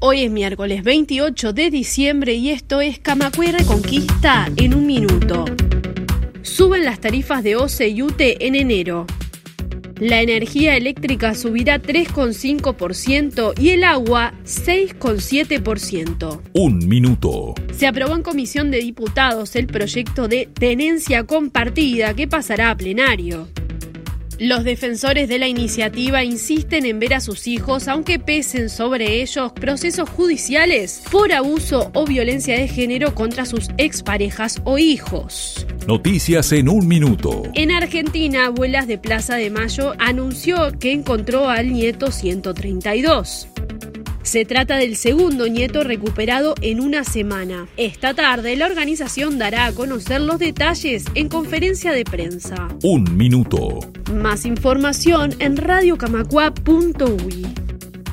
Hoy es miércoles 28 de diciembre y esto es Camacue Reconquista en un minuto. Suben las tarifas de OCE y UTE en enero. La energía eléctrica subirá 3,5% y el agua 6,7%. Un minuto. Se aprobó en comisión de diputados el proyecto de tenencia compartida que pasará a plenario. Los defensores de la iniciativa insisten en ver a sus hijos, aunque pesen sobre ellos procesos judiciales por abuso o violencia de género contra sus exparejas o hijos. Noticias en un minuto. En Argentina, Abuelas de Plaza de Mayo anunció que encontró al nieto 132. Se trata del segundo nieto recuperado en una semana. Esta tarde la organización dará a conocer los detalles en conferencia de prensa. Un minuto. Más información en radiocamacua.ui.